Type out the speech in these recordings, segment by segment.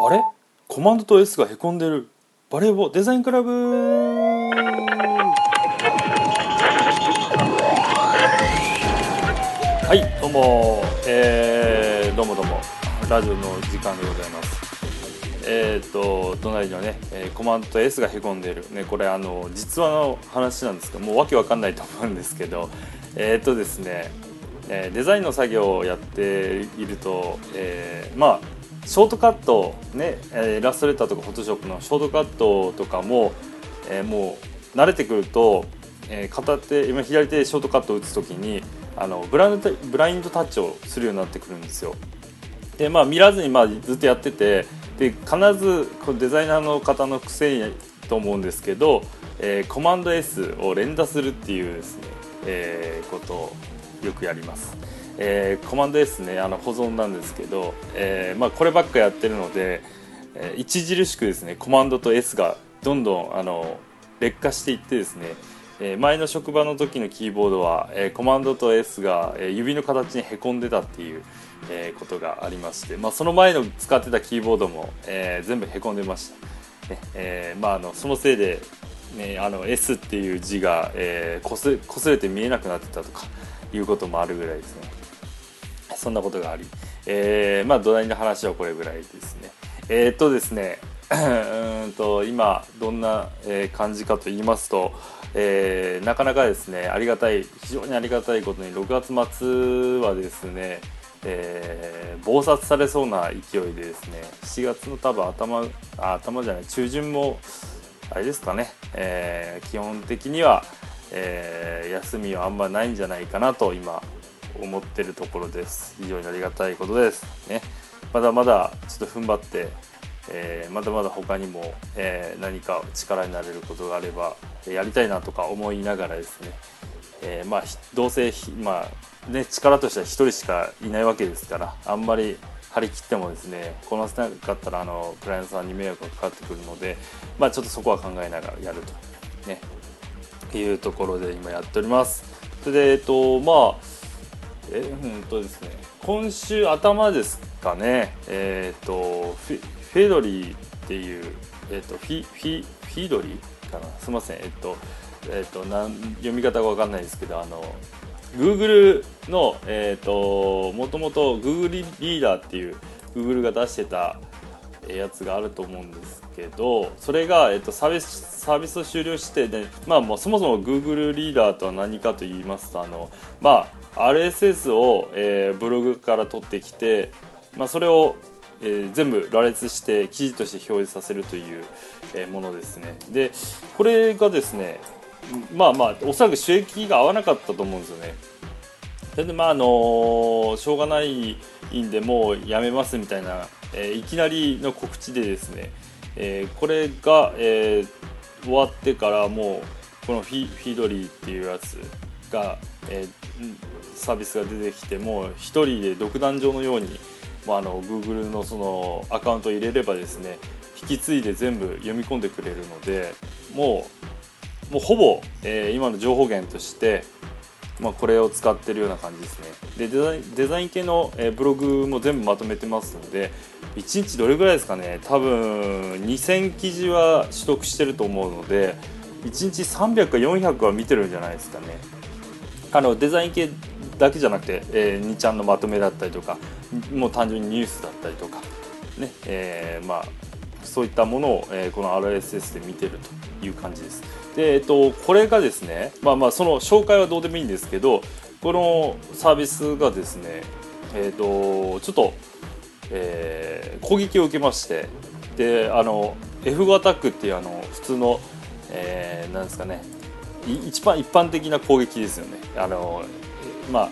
あれ？コマンドと S がへこんでる。バレーボデザインクラブ。はいどうも。えー、どうもどうも。ラジオの時間でございます。えっ、と隣のね、えーコマンドと S がへこんでる。ねこれあの実話の話なんですけどもうわけわかんないと思うんですけどえっ、とですねえーデザインの作業をやっていると、えーまあショートカットね、イラストレーターとかフォトショップのショートカットとかも、えーもう慣れてくると、えー片手今左手でショートカットを打つ時にあのブラインドブラインドタッチをするようになってくるんですよ。でまあ見らずにまあずっとやっててで必ずこデザイナーの方の癖と思うんですけど、えーコマンド S を連打するっていうですね、えーことをよくやります。えーコマンド S ねあの保存なんですけど、えーまあ、こればっかやってるので、えー著しくですねコマンドと S がどんどんあの劣化していってですね、え前の職場の時のキーボードは、えコマンドと S が、え指の形にへこんでたっていう、えことがありまして、まあ、その前の使ってたキーボードも、え全部へこんでました、えまあ、あのそのせいで、ね、あの S っていう字が、えーこすれて見えなくなってたとかいうこともあるぐらいですね。そんなことがあり、えーまあ土台の話はこれぐらいですね。えーっとですね うんと今どんな、え感じかと言いますと、えーなかなかですねありがたい非常にありがたいことに6月末はですね、えー暴殺されそうな勢いでですね7月の多分頭あ頭じゃない中旬もあれですかね、えー基本的には、えー休みはあんまないんじゃないかなと今思ってるところです。非常にありがたいことです。ね。まだまだちょっと踏ん張って、えーまだまだ他にも、えー何か力になれることがあればやりたいなとか思いながらですね、えーまあどうせまあね力としては1人しかいないわけですからあんまり張り切ってもですねこなせなかったらあのクライアントさんに迷惑がかかってくるのでまあちょっとそこは考えながらやると。ね。いうところで今やっております。それでえっとまあえうんとですね。今週頭ですかね。えっとフィフェドリーっていうえっとフィフィフィードリーかな。すみません。えっとえっとなん読み方がわかんないですけどあの Google のえっともともと Google リーダーっていう Google が出してたやつがあると思うんですけどそれが、えっとサービスサービスを終了してで、まあ、もうそもそも Google リーダーとは何かと言いますとあの、まあ、RSS を、えーブログから取ってきて、まあ、それを、えー全部羅列して記事として表示させるという、えーものですね。でこれがですねまあまあおそらく収益が合わなかったと思うんですよね。それでまああのしょうがないんでもうやめますみたいな、えいきなりの告知でですね、えこれが、え終わってからもうこのフィフィードリーっていうやつが、えサービスが出てきてもう一人で独壇場のようにもうあの Google のそのアカウントを入れればですね引き継いで全部読み込んでくれるのでもうもうほぼ、えー今の情報源としてまあ、これを使ってるような感じですね。でデザインデザイン系の、えブログも全部まとめてますので1日どれぐらいですかね。多分2000記事は取得してると思うので1日300か400は見てるんじゃないですかね。あのデザイン系だけじゃなくて、えー、2ちゃんのまとめだったりとかもう単純にニュースだったりとかねえーまあそういったものを、えーこの RSS で見てると。いう感じです。で、えっと、これがですね、まあまあ、その紹介はどうでもいいんですけど、このサービスがですね、えっと、ちょっと、えー攻撃を受けまして、で、あの、F5 アタックっていうあの普通の、えーなんですかね、一番一般的な攻撃ですよね。あのまあ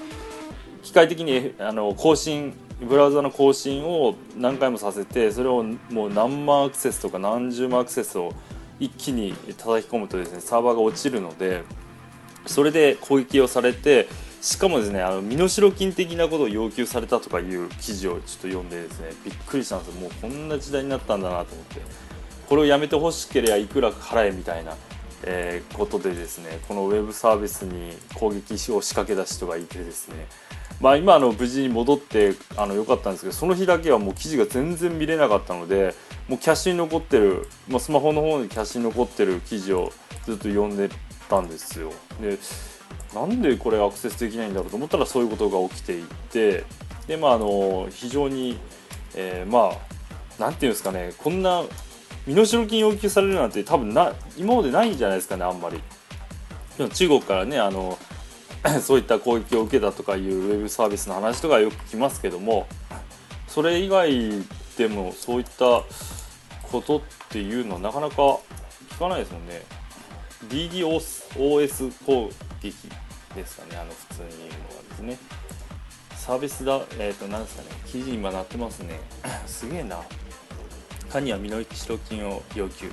機械的にあの更新ブラウザの更新を何回もさせてそれをもう何万アクセスとか何十万アクセスを一気に叩き込むとですねサーバーが落ちるのでそれで攻撃をされてしかもですねあの身代金的なことを要求されたとかいう記事をちょっと読んでですねびっくりしたんですよ。もうこんな時代になったんだなと思って。これをやめてほしければいくら払えみたいな、えーことでですねこのウェブサービスに攻撃を仕掛けた人がいてですね。まあ、今あの無事に戻ってあのよかったんですけどその日だけはもう記事が全然見れなかったのでもうキャッシュに残ってる、まあ、スマホの方にキャッシュに残ってる記事をずっと読んでたんですよ。でなんでこれアクセスできないんだろうと思ったらそういうことが起きていてでまああの非常に、えー、まあなんていうんですかねこんな身代金要求されるなんて多分な今までないんじゃないですかねあんまり。中国からねあの そういった攻撃を受けたとかいうウェブサービスの話とかよく聞きますけどもそれ以外でもそういったことっていうのはなかなか聞かないですもんね。DDoS 攻撃ですかね。あの普通に言うのはですね。サービスだえっ、ー、と何ですかね。記事今なってますね。すげえな。他には身の代金を要求。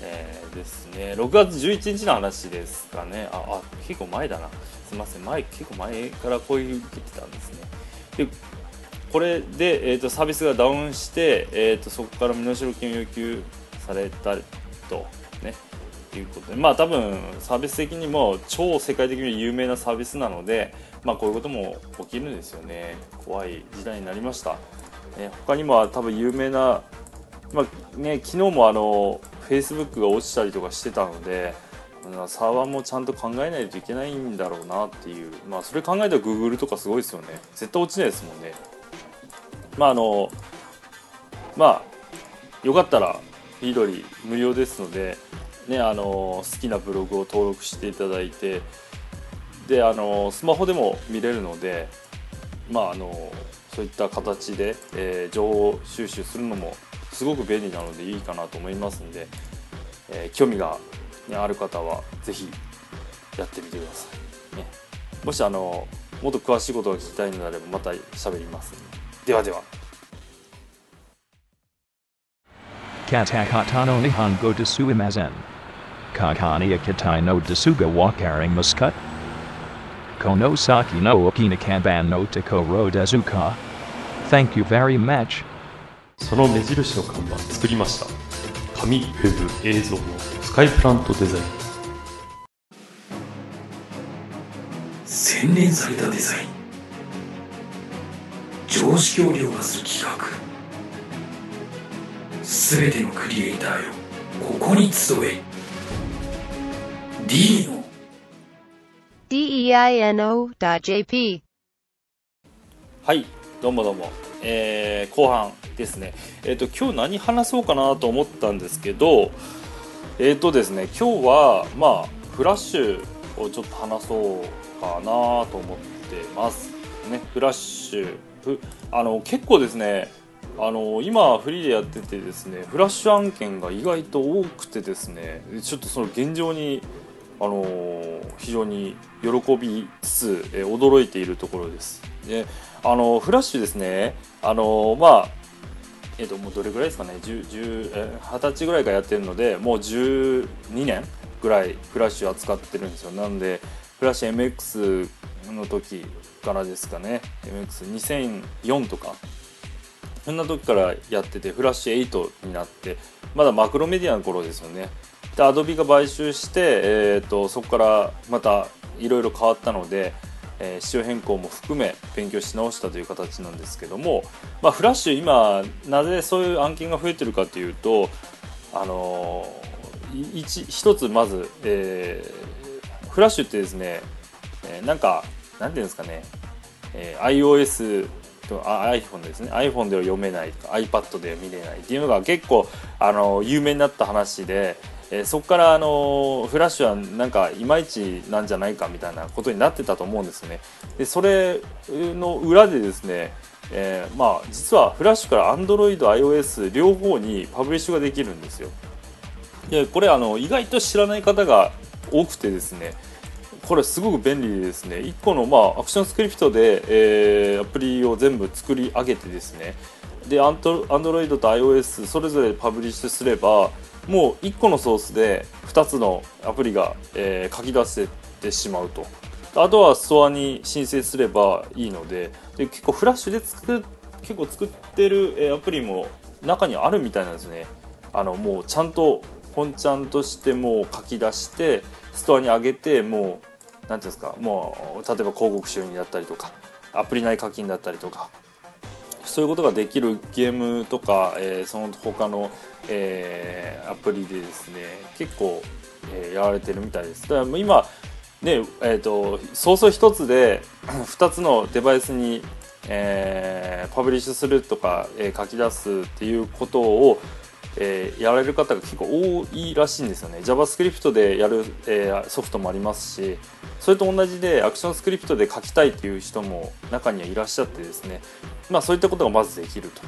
えー、ですね。6月11日の話ですかね。ああ結構前だな。すいません。前結構前からこういう受けてたんですね。でこれで、えーと、サービスがダウンして、えーと、そこから身代金を要求されたとねいうことで。まあ多分サービス的にも超世界的に有名なサービスなのでまあこういうことも起きるんですよね。怖い時代になりました、えー、他にも多分有名なまあね昨日もあの Facebook が落ちたりとかしてたのでサーバーもちゃんと考えないといけないんだろうなっていう。まあそれ考えたら Google とかすごいですよね。絶対落ちないですもんね。まああのまあよかったらフィードリー無料ですのでねあの好きなブログを登録していただいてであのスマホでも見れるのでまああのそういった形で、えー、情報収集するのもすごく便利なのでいいかなと思いますんで、えー、興味が、ね、ある方は是非やってみてください、ね、もしあのもっと詳しいことが聞きたいのであればまた喋りますではで。カタカタのニハンゴデスウィマゼン。カカニアキタイノデスガワカリマスカット。コノサキノオキナカバンノテコロデスカ。Thank you very その目印の看板作りました。紙、ウェブ、映像のスカイプラントデザイン。洗練されたデザイン。常識を凌駕する企画すべてのクリエイターよここに集え。D の。Deino.jp はいどうもどうも。えー、後半ですね、えーと、今日何話そうかなと思ったんですけどえっ、ー、とですね今日はまあフラッシュをちょっと話そうかなと思ってます。ねフラッシュあの結構ですねあの今フリーでやっててですねフラッシュ案件が意外と多くてですねちょっとその現状にあの非常に喜びつつ、え驚いているところです。であのフラッシュですねあのまあえっ、ともうどれぐらいですかね10 20歳ぐらいからやってるのでもう12年ぐらいフラッシュ扱ってるんですよなのでフラッシュ MX の時からですかね。MX2004 とか。そんな時からやっててフラッシュ8になってまだマクロメディアの頃ですよね。でアドビが買収して、えーとそこからまたいろいろ変わったのでえー、仕様変更も含め勉強し直したという形なんですけども、まあ、フラッシュ今なぜそういう案件が増えてるかというとあのー、一一つまず、えー、フラッシュってですね、え、なんかなんていうんですかね、え、iOS と iPhone ですね iPhone では読めないとか iPad では見れないっていうのが結構あの有名になった話でえー、そこからあのフラッシュはなんかいまいちなんじゃないかみたいなことになってたと思うんですね。でそれの裏でですね、えー、まあ実はフラッシュから Android、iOS 両方にパブリッシュができるんですよ。でこれあの意外と知らない方が多くてですねこれすごく便利ですね。1個のまあアクションスクリプトで、えー、アプリを全部作り上げてですね。で Android と iOS それぞれパブリッシュすればもう1個のソースで2つのアプリが、えー、書き出せてしまうと。あとはストアに申請すればいいので。で結構フラッシュで作結構作ってる、えー、アプリも中にあるみたいなんですね。あのもうちゃんと本ちゃんとしてもう書き出してストアに上げてもうていうんですかもう例えば広告収入だったりとかアプリ内課金だったりとかそういうことができるゲームとか、えー、その他の、えー、アプリでですね結構、えー、やられてるみたいです。だから今ねえーと、早々1つで 2つのデバイスに、えー、パブリッシュするとか、えー、書き出すっていうことを、えー、やられる方が結構多いらしいんですよね。JavaScript でやる、えー、ソフトもありますしそれと同じでアクションスクリプトで書きたいっていう人も中にはいらっしゃってですね。まあそういったことがまずできると。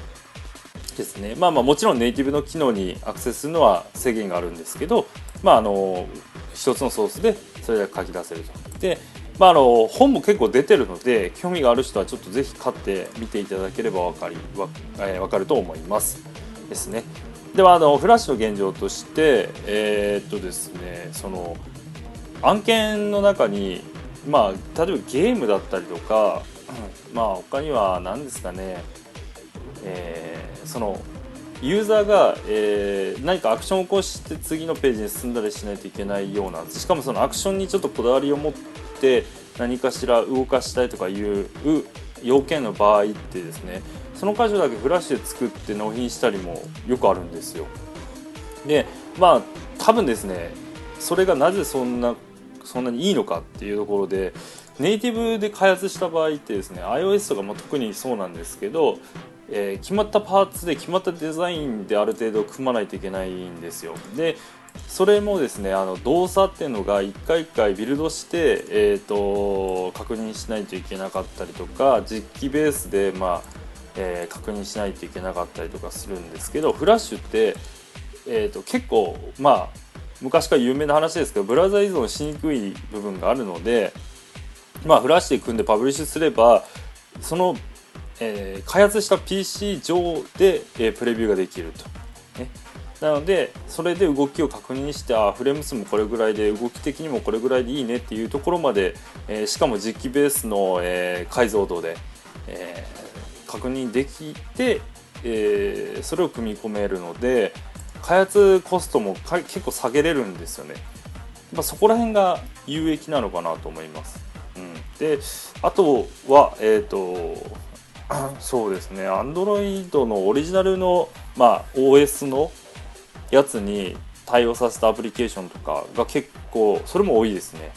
ですね。まあまあもちろんネイティブの機能にアクセスするのは制限があるんですけどまああの一つのソースでそれだけ書き出せると。でまあ、あの本も結構出てるので興味がある人はちょっとぜひ買ってみていただければ分かりわ、えー、分かると思います。ですね。ではあのフラッシュの現状としてえー、っとですねその案件の中にまあ例えばゲームだったりとかまあ他には何ですかねえー、そのユーザーが、えー、何かアクションを起こして次のページに進んだりしないといけないようなしかもそのアクションにちょっとこだわりを持って何かしら動かしたいとかいう要件の場合ってですねその箇所だけフラッシュで作って納品したりもよくあるんですよ。でまあ多分ですねそれがなぜそんなそんなにいいのかっていうところでネイティブで開発した場合ってですね iOS とかも特にそうなんですけどえー、決まったパーツで決まったデザインである程度組まないといけないんですよでそれもですねあの動作っていうのが一回一回ビルドして、えーと、確認しないといけなかったりとか実機ベースで、まあえー、確認しないといけなかったりとかするんですけどフラッシュって、えーと、結構まあ昔から有名な話ですけどブラウザ依存しにくい部分があるので、まあ、フラッシュで組んでパブリッシュすればそのえー、開発した PC 上で、えー、プレビューができると。ね、なのでそれで動きを確認してあフレーム数もこれぐらいで動き的にもこれぐらいでいいねっていうところまで、えー、しかも実機ベースの、えー、解像度で、えー、確認できて、えー、それを組み込めるので開発コストも結構下げれるんですよね。まあ、そこら辺が有益なのかなと思います。うん、であとは、えーと そうですね、Android のオリジナルの、まあ、OS のやつに対応させたアプリケーションとかが結構、それも多いですね。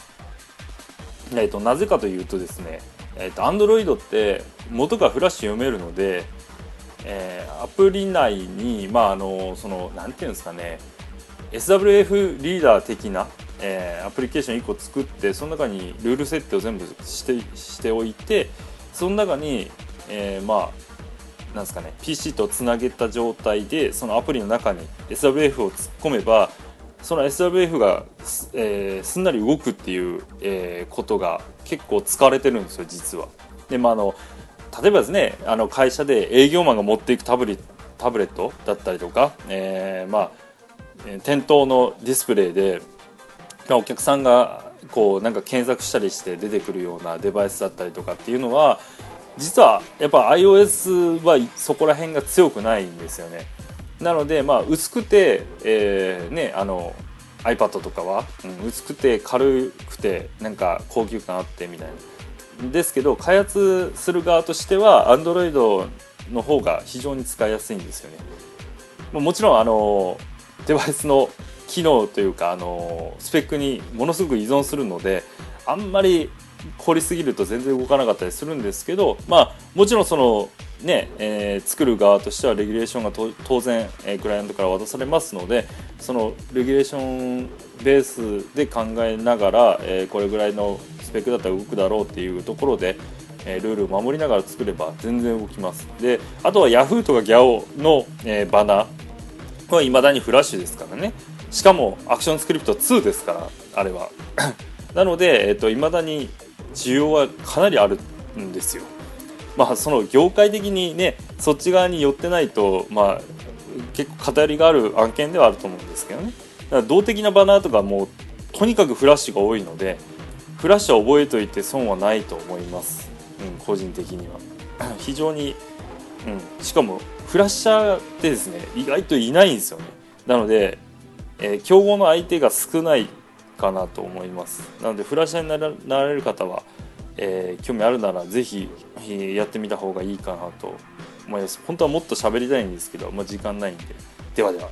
えーと、なぜかというとですね、えーと、Android って元がフラッシュ読めるので、えー、アプリ内に、まあ、あのそのなんていうんですかね SWF リーダー的な、えー、アプリケーション1個作ってその中にルール設定を全部してしておいてその中にえー、まあなんすかね PC とつなげた状態でそのアプリの中に SWF を突っ込めばその SWF が、えー、すんなり動くっていう、えー、ことが結構使われてるんですよ実は。でまあ、の例えばですねあの会社で営業マンが持っていくタブレタブレットだったりとか、えー、まあ、店頭のディスプレイでお客さんがこうなんか検索したりして出てくるようなデバイスだったりとかっていうのは実はやっぱ iOS はそこら辺が強くないんですよね。なのでまあ薄くて、えー、ねあの iPad とかは、うん、薄くて軽くてなんか高級感あってみたいな。ですけど開発する側としては Android の方が非常に使いやすいんですよね。もちろんあのデバイスの機能というかあのスペックにものすごく依存するのであんまり凝りすぎると全然動かなかったりするんですけど、まあ、もちろんその、ねえー、作る側としてはレギュレーションが当然、えー、クライアントから渡されますのでそのレギュレーションベースで考えながら、えー、これぐらいのスペックだったら動くだろうっていうところで、えルールを守りながら作れば全然動きます。であとは Yahoo! とか GAO! の、えバナーはいまだにフラッシュですからね。しかもアクションスクリプト2ですからあれは。なので、えーと、未だに需要はかなりあるんですよ。まあその業界的にねそっち側に寄ってないとまあ結構偏りがある案件ではあると思うんですけどね。だから動的なバナーとかもうとにかくフラッシュが多いのでフラッシュは覚えておいて損はないと思います、うん、個人的には。非常に、うん、しかもフラッシャーってですね意外といないんですよね。なので、えー、競合の相手が少ないかなと思います。なのでフラッシャーにならなられる方は、えー興味あるなら是非やってみた方がいいかなと思います。本当はもっと喋りたいんですけど、まあ、時間ないんで。ではでは。